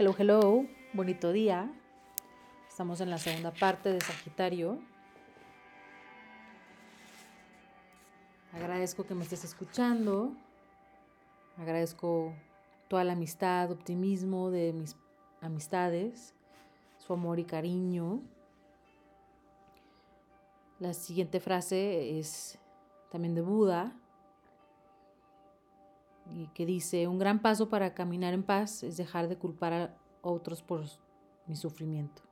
Hello, hello, bonito día. Estamos en la segunda parte de Sagitario. Agradezco que me estés escuchando. Agradezco toda la amistad, optimismo de mis amistades, su amor y cariño. La siguiente frase es también de Buda, que dice, un gran paso para caminar en paz es dejar de culpar a otros por mi sufrimiento.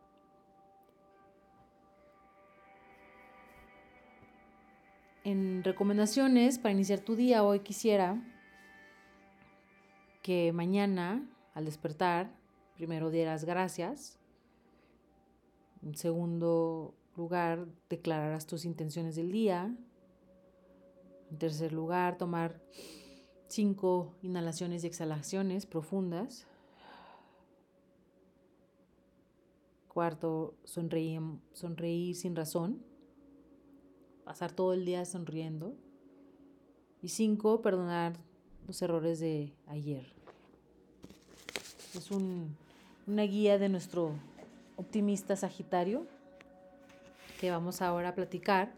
En recomendaciones para iniciar tu día, hoy quisiera que mañana, al despertar, primero dieras gracias. En segundo lugar, declararás tus intenciones del día. En tercer lugar, tomar cinco inhalaciones y exhalaciones profundas. Cuarto, sonreír, sonreír sin razón. Pasar todo el día sonriendo. Y cinco, perdonar los errores de ayer. Es una guía de nuestro optimista Sagitario que vamos ahora a platicar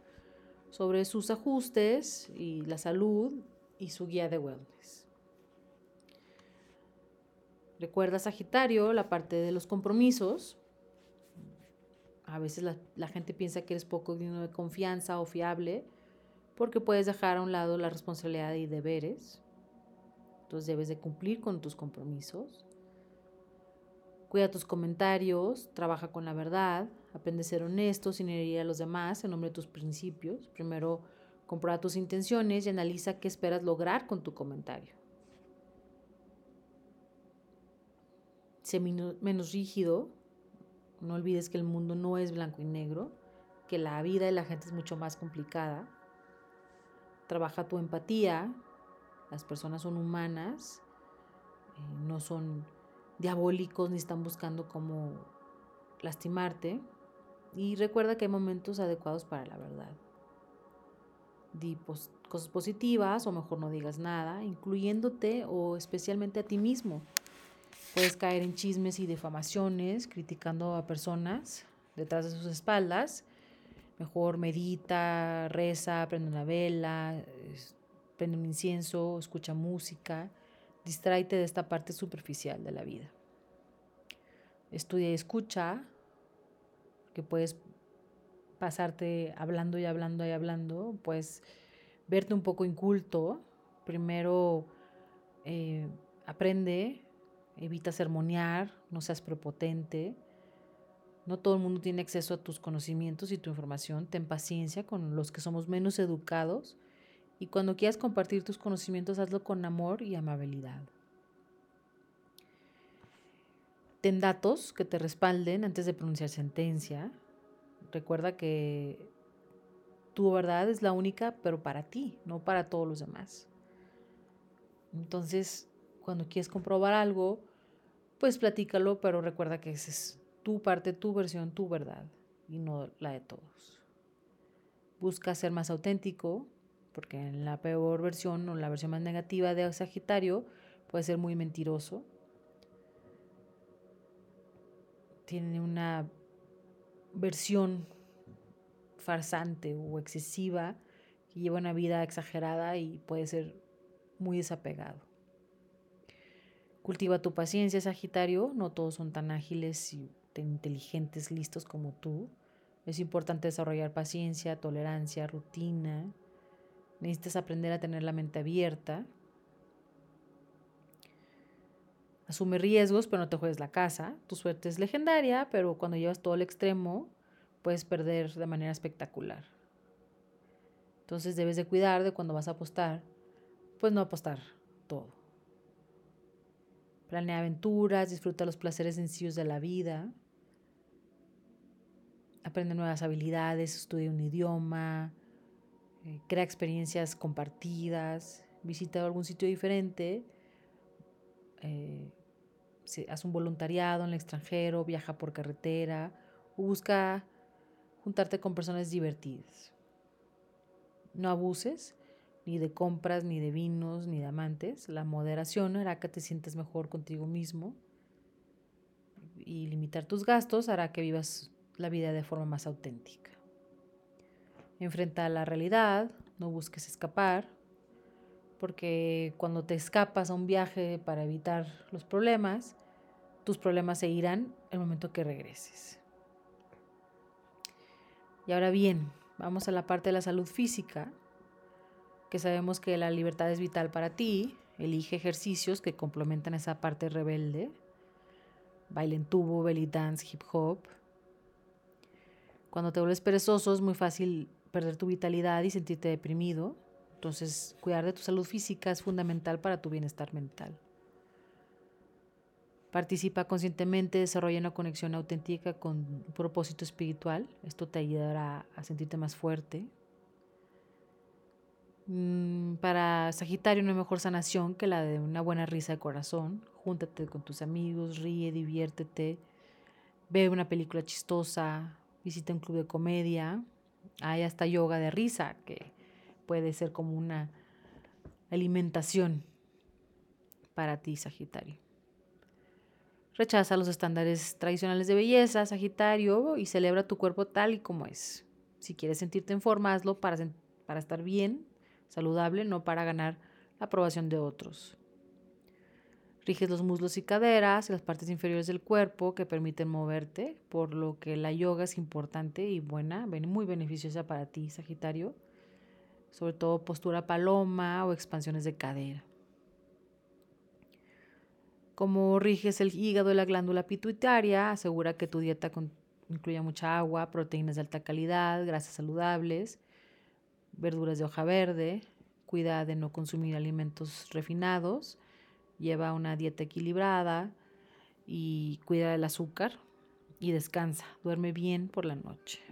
sobre sus ajustes y la salud y su guía de wellness. Recuerda Sagitario, la parte de los compromisos. A veces la, gente piensa que eres poco digno de confianza o fiable porque puedes dejar a un lado la responsabilidad y deberes. Entonces debes de cumplir con tus compromisos. Cuida tus comentarios, trabaja con la verdad, aprende a ser honesto sin herir a los demás en nombre de tus principios. Primero Comprueba tus intenciones y analiza qué esperas lograr con tu comentario. Sé menos rígido. No olvides que el mundo no es blanco y negro, que la vida de la gente es mucho más complicada. Trabaja tu empatía. Las personas son humanas, eh, no son diabólicos ni están buscando cómo lastimarte. Y recuerda que hay momentos adecuados para la verdad di cosas positivas o mejor no digas nada, incluyéndote o especialmente a ti mismo. Puedes caer en chismes y difamaciones, criticando a personas detrás de sus espaldas. Mejor medita, reza, prende una vela, prende un incienso, escucha música, distráete de esta parte superficial de la vida. Estudia y escucha, que puedes pasarte hablando y hablando y hablando, pues verte un poco inculto. Primero eh, aprende, evita sermonear, no seas prepotente. No todo el mundo tiene acceso a tus conocimientos y tu información. Ten paciencia con los que somos menos educados. Y cuando quieras compartir tus conocimientos, hazlo con amor y amabilidad. Ten datos que te respalden antes de pronunciar sentencia. Recuerda que tu verdad es la única, pero para ti, no para todos los demás. Entonces, cuando quieres comprobar algo, pues platícalo, pero recuerda que esa es tu parte, tu versión, tu verdad y no la de todos. Busca ser más auténtico, porque en la peor versión o la versión más negativa de Sagitario puede ser muy mentiroso. Tiene una versión farsante o excesiva que lleva una vida exagerada y puede ser muy desapegado. Cultiva tu paciencia, Sagitario. No todos son tan ágiles y tan inteligentes, listos como tú. Es importante desarrollar paciencia, tolerancia, rutina. Necesitas aprender a tener la mente abierta. Asume riesgos, pero no te juegues la casa. Tu suerte es legendaria, pero cuando llevas todo al extremo, puedes perder de manera espectacular. Entonces debes de cuidar de cuando vas a apostar, pues no apostar todo. Planea aventuras, disfruta los placeres sencillos de la vida. Aprende nuevas habilidades, estudia un idioma, eh, crea experiencias compartidas, visita algún sitio diferente. Eh, haz un voluntariado en el extranjero, viaja por carretera busca juntarte con personas divertidas. No abuses ni de compras, ni de vinos, ni de amantes. La moderación hará que te sientas mejor contigo mismo. y limitar tus gastos hará que vivas la vida de forma más auténtica. Enfrenta la realidad, no busques escapar, porque cuando te escapas a un viaje para evitar los problemas, tus problemas se irán el momento que regreses. Y ahora bien, vamos a la parte de la salud física, que sabemos que la libertad es vital para ti. Elige ejercicios que complementan esa parte rebelde. Baile en tubo, belly dance, hip hop. Cuando te vuelves perezoso es muy fácil perder tu vitalidad y sentirte deprimido. Entonces, cuidar de tu salud física es fundamental para tu bienestar mental. Participa conscientemente, desarrolla una conexión auténtica con un propósito espiritual. Esto te ayudará a sentirte más fuerte. Mm, para Sagitario, una mejor sanación que la de una buena risa de corazón. Júntate con tus amigos, ríe, diviértete, ve una película chistosa, visita un club de comedia. Hay hasta yoga de risa, que puede ser como una alimentación para ti, Sagitario. Rechaza los estándares tradicionales de belleza, Sagitario, y celebra tu cuerpo tal y como es. Si quieres sentirte en forma, hazlo para, para estar bien, saludable, no para ganar la aprobación de otros. Riges los muslos y caderas y las partes inferiores del cuerpo que permiten moverte, por lo que la yoga es importante y buena, muy beneficiosa para ti, Sagitario, sobre todo postura paloma o expansiones de cadera. Como riges el hígado y la glándula pituitaria, asegura que tu dieta incluya mucha agua, proteínas de alta calidad, grasas saludables, verduras de hoja verde, cuida de no consumir alimentos refinados, lleva una dieta equilibrada y cuida del azúcar y descansa, duerme bien por la noche.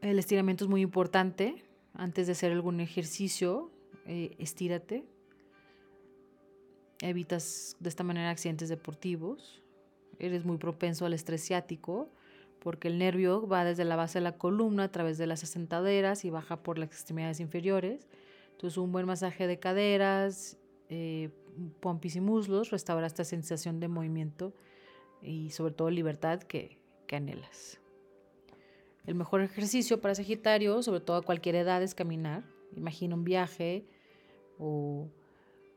El estiramiento es muy importante. Antes de hacer algún ejercicio, eh, estírate, evitas de esta manera accidentes deportivos, eres muy propenso al estrés ciático, porque el nervio va desde la base de la columna a través de las asentaderas y baja por las extremidades inferiores. Entonces un buen masaje de caderas, eh, pompis y muslos restaura esta sensación de movimiento y sobre todo libertad que, que anhelas. El mejor ejercicio para Sagitario, sobre todo a cualquier edad, es caminar. Imagina un viaje o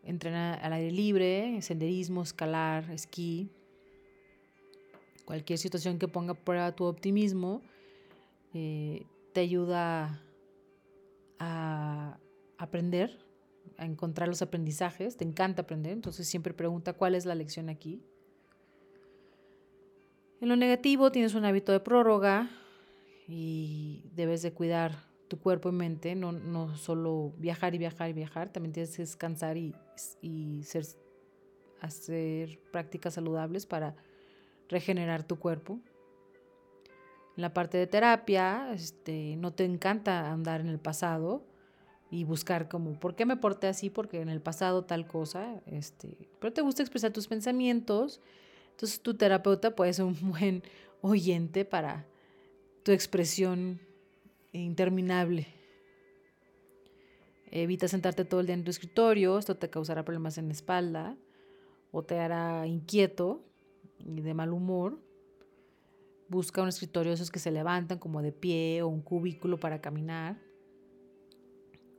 entrenar al aire libre, senderismo, escalar, esquí, cualquier situación que ponga a prueba tu optimismo, eh, te ayuda a aprender, a encontrar los aprendizajes, te encanta aprender, entonces siempre pregunta cuál es la lección aquí. En lo negativo tienes un hábito de prórroga y debes de cuidar tu cuerpo y mente, no, no solo viajar y viajar y viajar, también tienes que descansar y, y ser, hacer prácticas saludables para regenerar tu cuerpo. En la parte de terapia, este, no te encanta andar en el pasado y buscar como, ¿por qué me porté así? Porque en el pasado tal cosa, este, pero te gusta expresar tus pensamientos. Entonces tu terapeuta puede ser un buen oyente para tu expresión interminable. Evita sentarte todo el día en tu escritorio, esto te causará problemas en la espalda o te hará inquieto y de mal humor. Busca un escritorio esos que se levantan como de pie o un cubículo para caminar.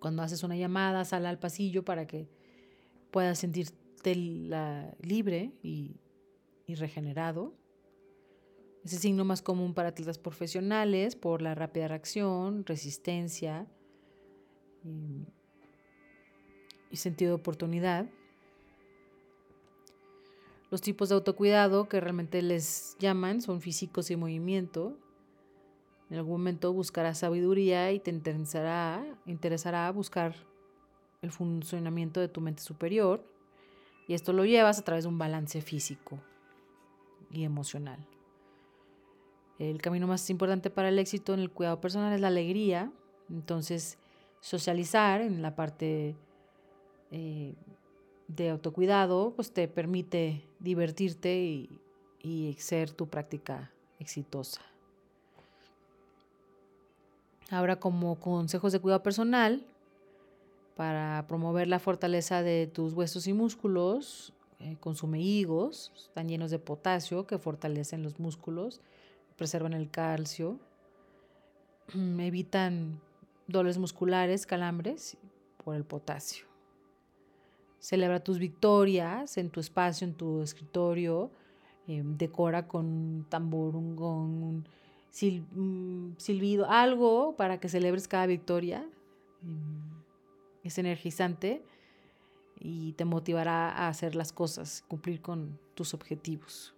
Cuando haces una llamada, sal al pasillo para que puedas sentirte libre y regenerado. Es el signo más común para atletas profesionales por la rápida reacción, resistencia y, y sentido de oportunidad. Los tipos de autocuidado que realmente les llaman son físicos y movimiento. En algún momento buscarás sabiduría y te interesará buscar el funcionamiento de tu mente superior. Y esto lo llevas a través de un balance físico y emocional. El camino más importante para el éxito en el cuidado personal es la alegría. Entonces, socializar en la parte eh, de autocuidado, pues te permite divertirte y, ser tu práctica exitosa. Ahora, como consejos de cuidado personal, para promover la fortaleza de tus huesos y músculos, eh, consume higos, están llenos de potasio que fortalecen los músculos, preservan el calcio, evitan dolores musculares, calambres por el potasio. Celebra tus victorias en tu espacio, en tu escritorio, em, decora con un tambor, un gong, un silbido, algo para que celebres cada victoria. Em, es energizante y te motivará a hacer las cosas, cumplir con tus objetivos.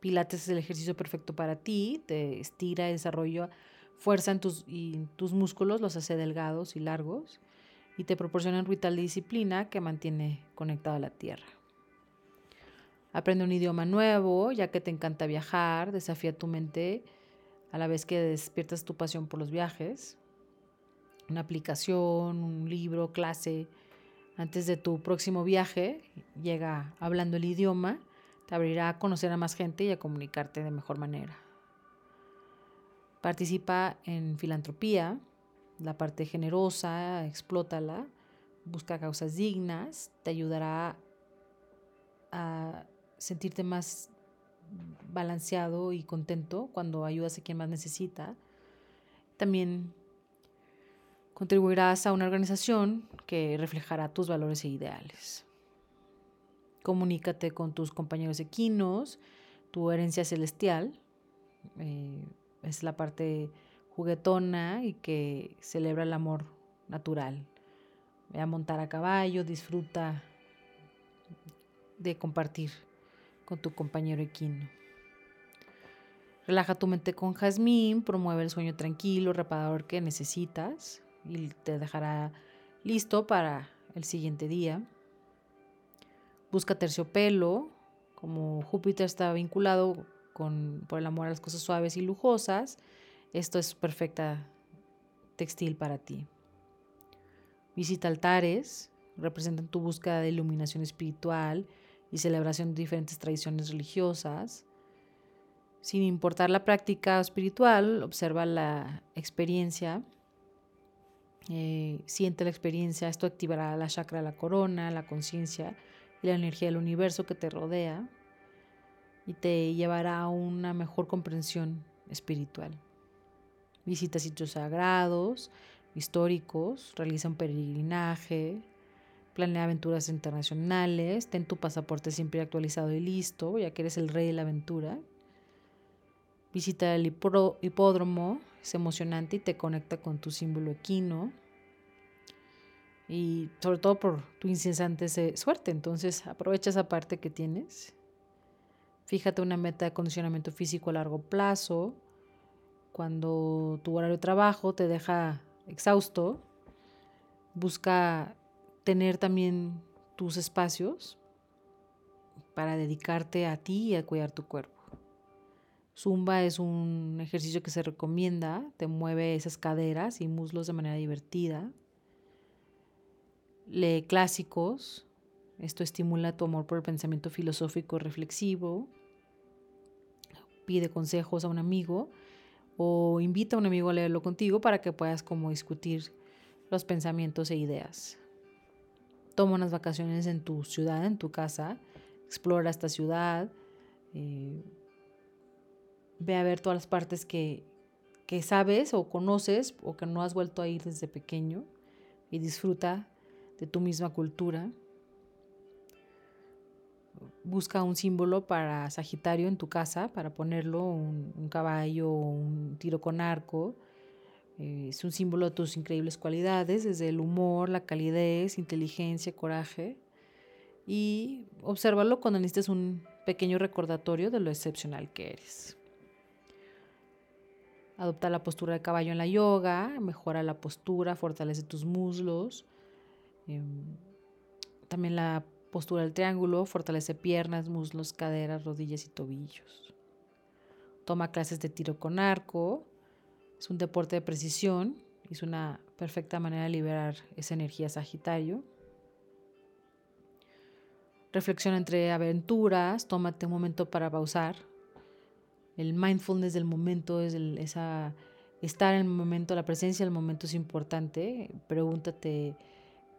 Pilates es el ejercicio perfecto para ti, te estira desarrolla fuerza en tus, y tus músculos, los hace delgados y largos y te proporciona un ritual de disciplina que mantiene conectado a la tierra. Aprende un idioma nuevo, ya que te encanta viajar, desafía tu mente a la vez que despiertas tu pasión por los viajes. Una aplicación, un libro, clase, antes de tu próximo viaje, llega hablando el idioma, te abrirá a conocer a más gente y a comunicarte de mejor manera. Participa en filantropía, la parte generosa, explótala, busca causas dignas, te ayudará a sentirte más balanceado y contento cuando ayudas a quien más necesita. También Contribuirás a una organización que reflejará tus valores e ideales. Comunícate con tus compañeros equinos, tu herencia celestial. Eh, es la parte juguetona y que celebra el amor natural. Ve a montar a caballo, disfruta de compartir con tu compañero equino. Relaja tu mente con jazmín, promueve el sueño tranquilo, reparador que necesitas y te dejará listo para el siguiente día. Busca terciopelo, como Júpiter está vinculado con, por el amor a las cosas suaves y lujosas, esto es perfecta textil para ti. Visita altares, representan tu búsqueda de iluminación espiritual y celebración de diferentes tradiciones religiosas. Sin importar la práctica espiritual, observa la experiencia eh, siente la experiencia, esto activará la chakra de la corona, la conciencia la energía del universo que te rodea y te llevará a una mejor comprensión espiritual. Visita sitios sagrados, históricos, realiza un peregrinaje, planea aventuras internacionales, ten tu pasaporte siempre actualizado y listo, ya que eres el rey de la aventura. Visita el hipódromo, es emocionante y te conecta con tu símbolo equino. Y sobre todo por tu incesante suerte. Entonces aprovecha esa parte que tienes. Fíjate una meta de condicionamiento físico a largo plazo. Cuando tu horario de trabajo te deja exhausto, busca tener también tus espacios para dedicarte a ti y a cuidar tu cuerpo. Zumba es un ejercicio que se recomienda, te mueve esas caderas y muslos de manera divertida. Lee clásicos, esto estimula tu amor por el pensamiento filosófico reflexivo. Pide consejos a un amigo o invita a un amigo a leerlo contigo para que puedas como discutir los pensamientos e ideas. Toma unas vacaciones en tu ciudad, en tu casa, explora esta ciudad. Eh, ve a ver todas las partes que, que sabes o conoces o que no has vuelto a ir desde pequeño y disfruta de tu misma cultura. Busca un símbolo para Sagitario en tu casa, para ponerlo, un, caballo o un tiro con arco. Eh, es un símbolo de tus increíbles cualidades, desde el humor, la calidez, inteligencia, coraje. Y obsérvalo cuando necesites un pequeño recordatorio de lo excepcional que eres. Adopta la postura de caballo en la yoga, mejora la postura, fortalece tus muslos. Em, también la postura del triángulo fortalece piernas, muslos, caderas, rodillas y tobillos. Toma clases de tiro con arco. Es un deporte de precisión. Es una perfecta manera de liberar esa energía sagitario. Reflexiona entre aventuras. Tómate un momento para pausar el mindfulness del momento, es esa, estar en el momento, la presencia del momento es importante. Pregúntate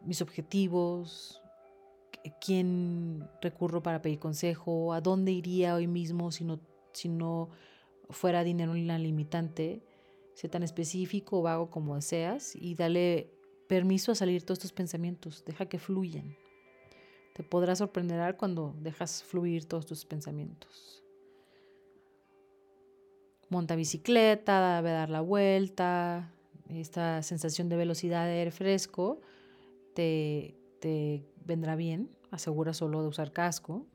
mis objetivos, quién recurro para pedir consejo, a dónde iría hoy mismo si no, si no fuera dinero limitante. Sé tan específico o vago como deseas y dale permiso a salir todos tus pensamientos. Deja que fluyan. Te podrás sorprender cuando dejas fluir todos tus pensamientos. Monta bicicleta, debe dar la vuelta. Esta sensación de velocidad de aire fresco te, vendrá bien. Asegura solo de usar casco.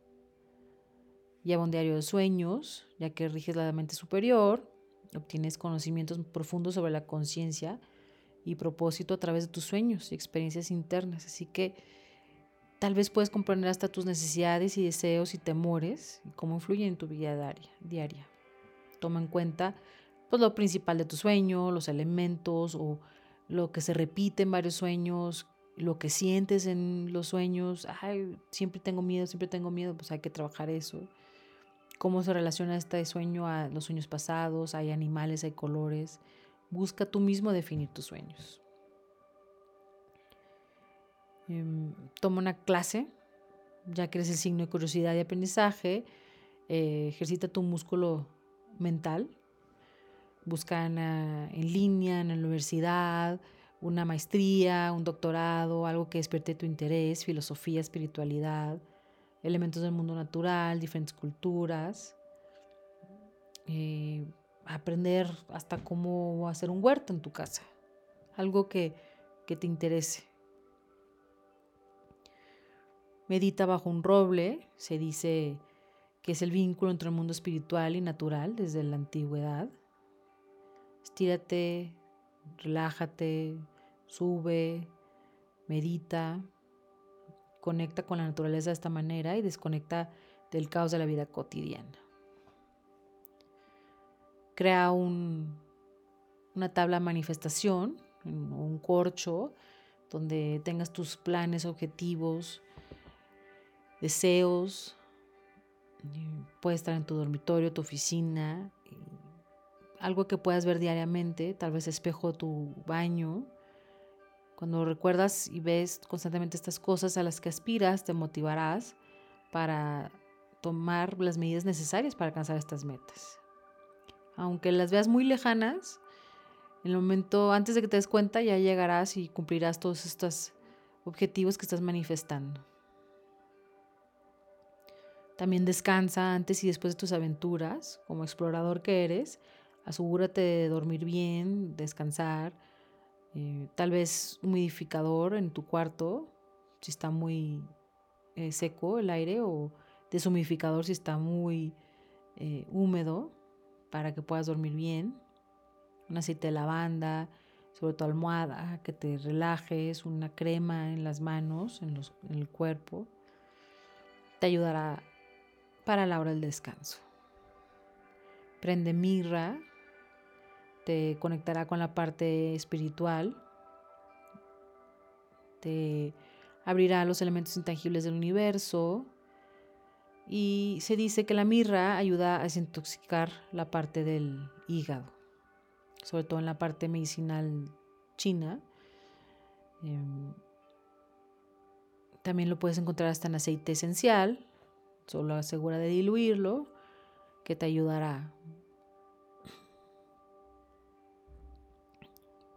Lleva un diario de sueños, ya que riges la mente superior. Obtienes conocimientos profundos sobre la conciencia y propósito a través de tus sueños y experiencias internas. Así que tal vez puedes comprender hasta tus necesidades y deseos y temores y cómo influyen en tu vida diaria. Toma en cuenta pues, lo principal de tu sueño, los elementos o lo que se repite en varios sueños, lo que sientes en los sueños. Ay, siempre tengo miedo, siempre tengo miedo, pues hay que trabajar eso. Cómo se relaciona este sueño a los sueños pasados, hay animales, hay colores. Busca tú mismo definir tus sueños. Em, toma una clase, ya que eres el signo de curiosidad y aprendizaje. Eh, ejercita tu músculo mental. Busca en, en, línea, en la universidad, una maestría, un doctorado, algo que despierte tu interés, filosofía, espiritualidad, elementos del mundo natural, diferentes culturas. Eh, aprender hasta cómo hacer un huerto en tu casa. Algo que, que te interese. Medita bajo un roble, se dice que es el vínculo entre el mundo espiritual y natural desde la antigüedad. Estírate, relájate, sube, medita, conecta con la naturaleza de esta manera y desconecta del caos de la vida cotidiana. Crea un, una tabla de manifestación, un corcho, donde tengas tus planes, objetivos, deseos. Puede estar en tu dormitorio, tu oficina, algo que puedas ver diariamente, tal vez espejo tu baño. Cuando recuerdas y ves constantemente estas cosas a las que aspiras, te motivarás para tomar las medidas necesarias para alcanzar estas metas. Aunque las veas muy lejanas, en el momento antes de que te des cuenta ya llegarás y cumplirás todos estos objetivos que estás manifestando. También descansa antes y después de tus aventuras, como explorador que eres. Asegúrate de dormir bien, descansar. Eh, tal vez humidificador en tu cuarto, si está muy eh, seco el aire, o deshumidificador si está muy eh, húmedo, para que puedas dormir bien. Un aceite de lavanda, sobre tu almohada, que te relajes, una crema en las manos, en, en el cuerpo. Te ayudará para la hora del descanso. Prende mirra, te conectará con la parte espiritual, te abrirá los elementos intangibles del universo y se dice que la mirra ayuda a desintoxicar la parte del hígado, sobre todo en la parte medicinal china. Em, también lo puedes encontrar hasta en aceite esencial, Solo asegura de diluirlo, que te ayudará.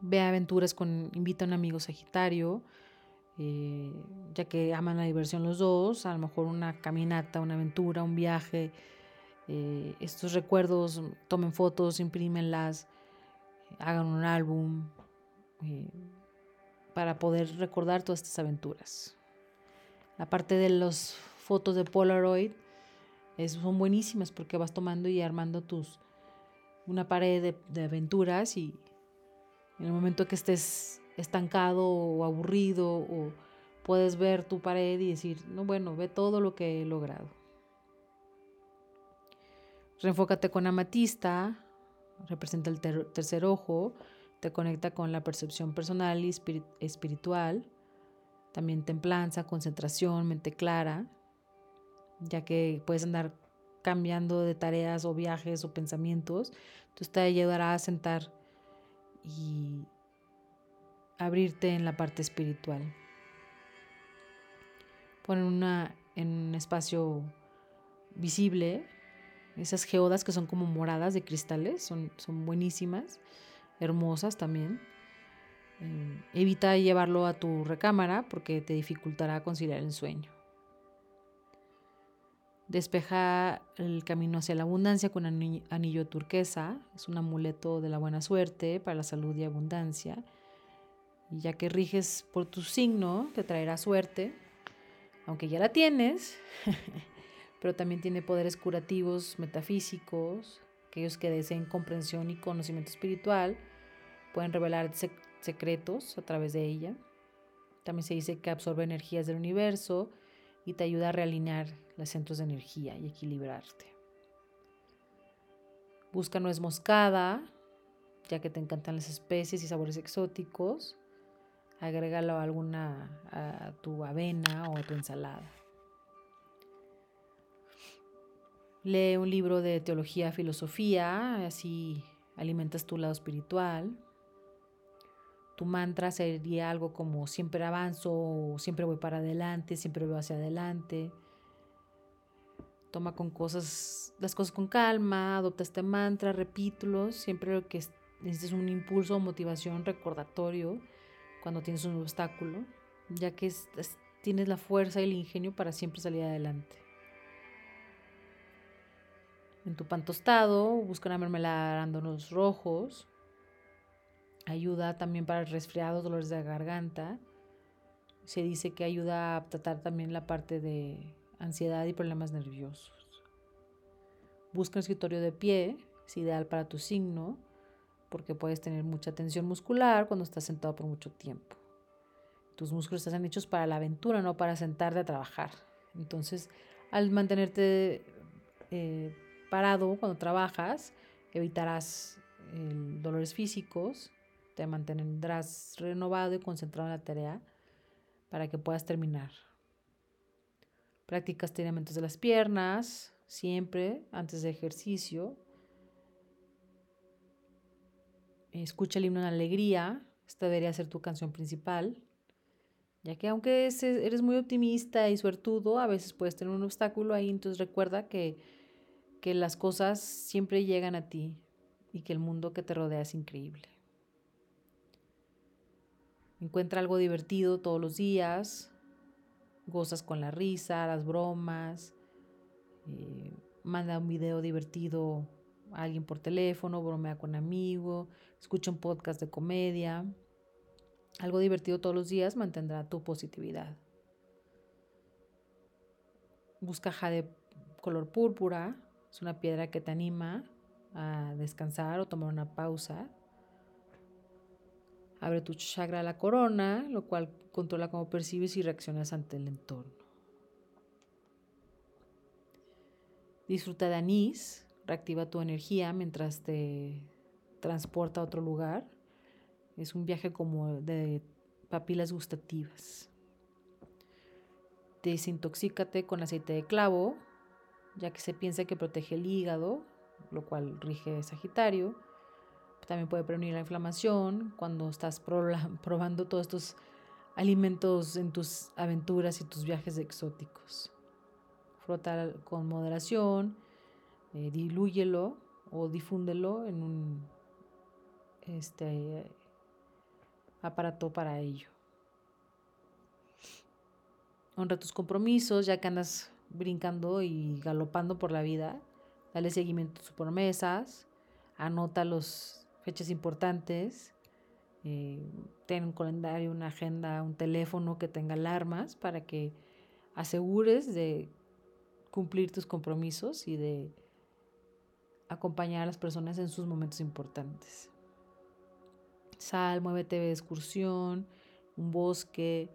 Ve aventuras con, invita a un amigo Sagitario, eh, ya que aman la diversión los dos, a lo mejor una caminata, una aventura, un viaje. Eh, estos recuerdos, tomen fotos, imprímenlas, hagan un álbum eh, para poder recordar todas estas aventuras. La parte de los fotos de Polaroid son buenísimas porque vas tomando y armando tus una pared de, aventuras y en el momento que estés estancado o aburrido o puedes ver tu pared y decir, no, bueno, ve todo lo que he logrado. Reenfócate con amatista, representa el tercer ojo, te conecta con la percepción personal y espiritual, también templanza, concentración, mente clara, ya que puedes andar cambiando de tareas o viajes o pensamientos. Entonces te ayudará a sentar y abrirte en la parte espiritual. ponen una en un espacio visible. Esas geodas que son como moradas de cristales, son, son buenísimas, hermosas también. Eh, evita llevarlo a tu recámara porque te dificultará conciliar el sueño. Despeja el camino hacia la abundancia con anillo turquesa. Es un amuleto de la buena suerte para la salud y abundancia. Y ya que riges por tu signo, te traerá suerte, aunque ya la tienes, pero también tiene poderes curativos, metafísicos. Aquellos que deseen comprensión y conocimiento espiritual pueden revelar secretos a través de ella. También se dice que absorbe energías del universo y te ayuda a realinear los centros de energía y equilibrarte. Busca nuez moscada, ya que te encantan las especies y sabores exóticos. Agrégalo a alguna a tu avena o a tu ensalada. Lee un libro de teología, filosofía, así alimentas tu lado espiritual. Tu mantra sería algo como siempre avanzo, siempre voy para adelante, siempre voy hacia adelante. Toma con cosas, las cosas con calma, adopta este mantra, repítulo, siempre que necesites un impulso o motivación recordatorio cuando tienes un obstáculo, ya que tienes la fuerza y el ingenio para siempre salir adelante. En tu pan tostado, busca una mermelada de arándanos rojos, Ayuda también para el resfriado, dolores de garganta. Se dice que ayuda a tratar también la parte de ansiedad y problemas nerviosos. Busca un escritorio de pie, es ideal para tu signo, porque puedes tener mucha tensión muscular cuando estás sentado por mucho tiempo. Tus músculos están hechos para la aventura, no para sentarte a trabajar. Entonces, al mantenerte eh, parado cuando trabajas, evitarás dolores físicos te mantendrás renovado y concentrado en la tarea para que puedas terminar. Practica estiramientos de las piernas siempre antes de ejercicio. Escucha el himno en alegría. Esta debería ser tu canción principal. Ya que aunque eres muy optimista y suertudo, a veces puedes tener un obstáculo ahí. Entonces recuerda que, que las cosas siempre llegan a ti y que el mundo que te rodea es increíble. Encuentra algo divertido todos los días, gozas con la risa, las bromas, eh, manda un video divertido a alguien por teléfono, bromea con un amigo, escucha un podcast de comedia. Algo divertido todos los días mantendrá tu positividad. Busca jade color púrpura, es una piedra que te anima a descansar o tomar una pausa. Abre tu chakra de la corona, lo cual controla cómo percibes y reaccionas ante el entorno. Disfruta de anís, reactiva tu energía mientras te transporta a otro lugar. Es un viaje como de papilas gustativas. Desintoxícate con aceite de clavo, ya que se piensa que protege el hígado, lo cual rige Sagitario también puede prevenir la inflamación cuando estás probando todos estos alimentos en tus aventuras y tus viajes exóticos. Frota con moderación, eh, dilúyelo o difúndelo en un este, aparato para ello. Honra tus compromisos, ya que andas brincando y galopando por la vida. Dale seguimiento a tus promesas. Anota los fechas importantes. Eh, ten un calendario, una agenda, un teléfono que tenga alarmas para que asegures de cumplir tus compromisos y de acompañar a las personas en sus momentos importantes. Sal, muévete de excursión, un bosque,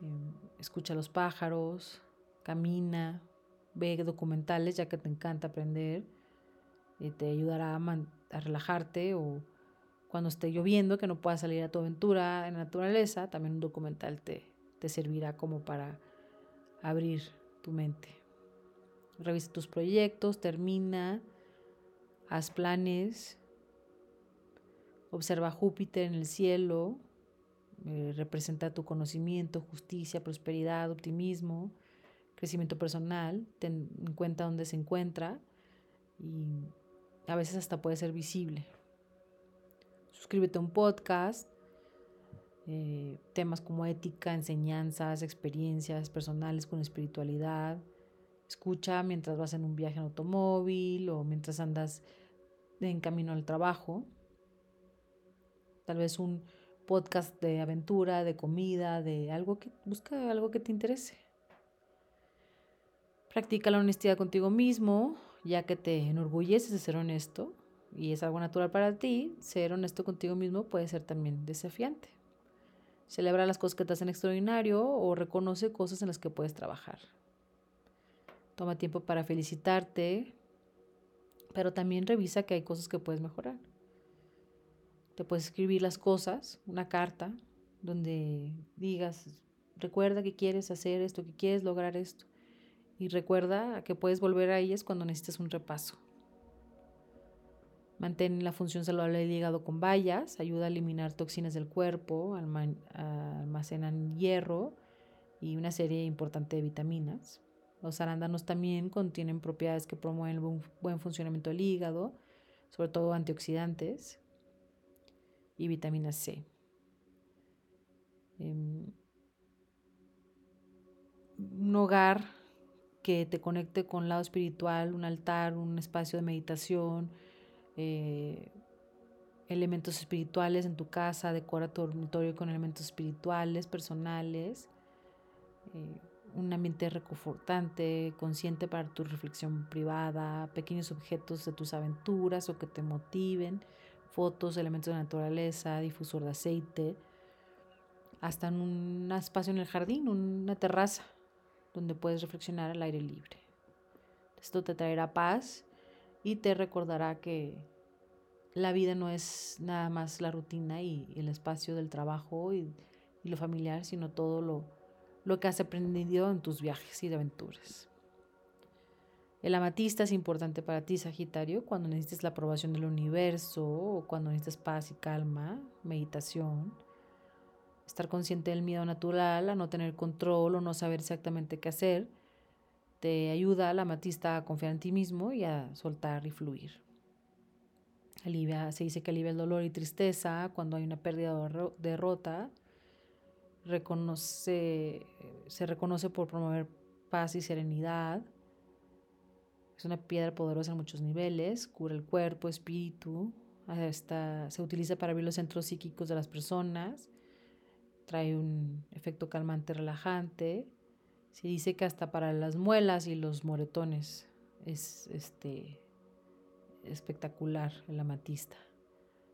em, escucha los pájaros, camina, ve documentales ya que te encanta aprender y te ayudará a mantener a relajarte o cuando esté lloviendo, que no puedas salir a tu aventura en la naturaleza, también un documental te, te servirá como para abrir tu mente. Revisa tus proyectos, termina, haz planes, observa Júpiter en el cielo, eh, representa tu conocimiento, justicia, prosperidad, optimismo, crecimiento personal. Ten en cuenta dónde se encuentra y a veces hasta puede ser visible. Suscríbete a un podcast, eh, temas como ética, enseñanzas, experiencias personales con espiritualidad. Escucha mientras vas en un viaje en automóvil o mientras andas en camino al trabajo. Tal vez un podcast de aventura, de comida, de algo que busca algo que te interese. Practica la honestidad contigo mismo, ya que te enorgulleces de ser honesto y es algo natural para ti, ser honesto contigo mismo puede ser también desafiante. Celebra las cosas que te hacen extraordinario o reconoce cosas en las que puedes trabajar. Toma tiempo para felicitarte, pero también revisa que hay cosas que puedes mejorar. Te puedes escribir las cosas, una carta, donde digas, recuerda que quieres hacer esto, que quieres lograr esto. Y recuerda que puedes volver a ellas cuando necesites un repaso. Mantén la función saludable del hígado con bayas, ayuda a eliminar toxinas del cuerpo, almacenan hierro y una serie importante de vitaminas. Los arándanos también contienen propiedades que promueven el buen funcionamiento del hígado, sobre todo antioxidantes y vitamina C. Em, un hogar que te conecte con lado espiritual, un altar, un espacio de meditación, eh, elementos espirituales en tu casa, decora tu dormitorio con elementos espirituales, personales, eh, un ambiente reconfortante, consciente para tu reflexión privada, pequeños objetos de tus aventuras o que te motiven, fotos, elementos de naturaleza, difusor de aceite, hasta en un espacio en el jardín, una terraza donde puedes reflexionar al aire libre. Esto te traerá paz y te recordará que la vida no es nada más la rutina y el espacio del trabajo y, lo familiar, sino todo lo, lo que has aprendido en tus viajes y aventuras. El amatista es importante para ti, Sagitario, cuando necesites la aprobación del universo o cuando necesites paz y calma, meditación. Estar consciente del miedo natural, a no tener control o no saber exactamente qué hacer, te ayuda al amatista a confiar en ti mismo y a soltar y fluir. Alivia, se dice que alivia el dolor y tristeza cuando hay una pérdida o derrota. Reconoce, se reconoce por promover paz y serenidad es una piedra poderosa en muchos niveles, cura el cuerpo, espíritu, hasta se utiliza para abrir los centros psíquicos de las personas, trae un efecto calmante, relajante. Se dice que hasta para las muelas y los moretones es este, espectacular el amatista.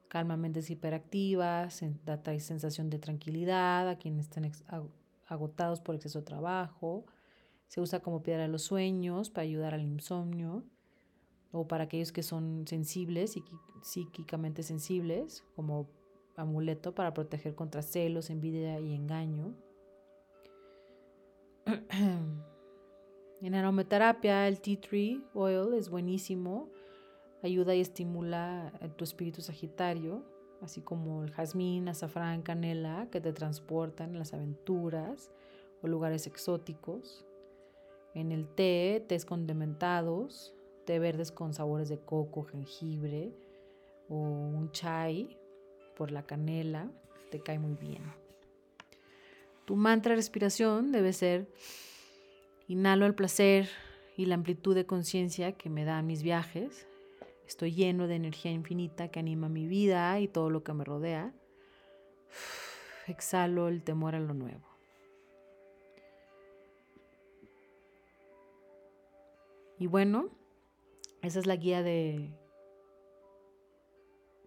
Calma mentes hiperactivas, trae sensación de tranquilidad a quienes están agotados por exceso de trabajo se usa como piedra de los sueños para ayudar al insomnio o para aquellos que son sensibles, psíquicamente sensibles, como amuleto para proteger contra celos, envidia y engaño. En aromaterapia, el tea tree oil es buenísimo, ayuda y estimula tu espíritu sagitario, así como el jazmín, azafrán, canela, que te transportan en las aventuras o lugares exóticos. En el té, tés condimentados, té verdes con sabores de coco, jengibre o un chai por la canela, te cae muy bien. Tu mantra de respiración debe ser inhalo el placer y la amplitud de conciencia que me dan mis viajes. Estoy lleno de energía infinita que anima mi vida y todo lo que me rodea. Exhalo el temor a lo nuevo. Y bueno, esa es la guía de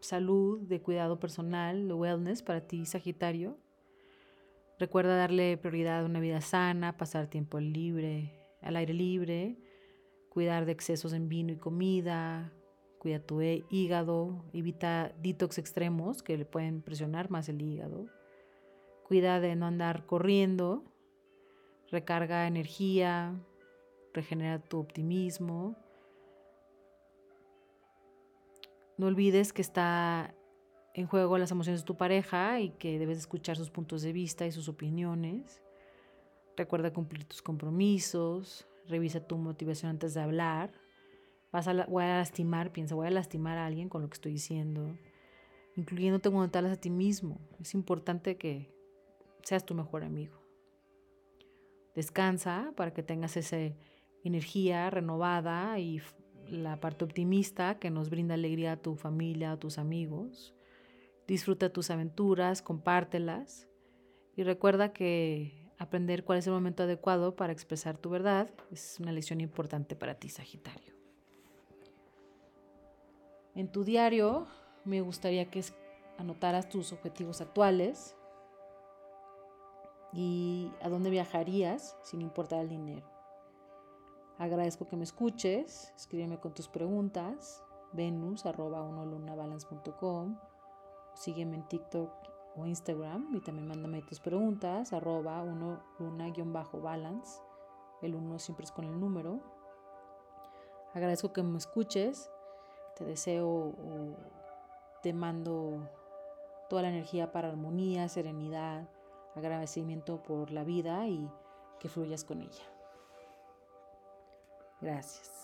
salud, de cuidado personal, de wellness para ti, Sagitario. Recuerda darle prioridad a una vida sana, pasar tiempo libre, al aire libre, cuidar de excesos en vino y comida, cuida tu hígado, evita detox extremos que le pueden presionar más el hígado. Cuida de no andar corriendo, recarga energía, regenera tu optimismo. No olvides que está en juego las emociones de tu pareja y que debes escuchar sus puntos de vista y sus opiniones. Recuerda cumplir tus compromisos, revisa tu motivación antes de hablar. Vas a voy a lastimar, piensa, voy a lastimar a alguien con lo que estoy diciendo, incluyéndote cuando te a ti mismo. Es importante que seas tu mejor amigo. Descansa para que tengas esa energía renovada y la parte optimista que nos brinda alegría a tu familia, a tus amigos. Disfruta tus aventuras, compártelas y recuerda que aprender cuál es el momento adecuado para expresar tu verdad es una lección importante para ti, Sagitario. En tu diario me gustaría que anotaras tus objetivos actuales y a dónde viajarías sin importar el dinero. Agradezco que me escuches, escríbeme con tus preguntas, venus arroba sígueme en TikTok o Instagram y también mándame tus preguntas, arroba uno luna-balance, el uno siempre es con el número. Agradezco que me escuches, te deseo te mando toda la energía para armonía, serenidad, agradecimiento por la vida y que fluyas con ella. Gracias.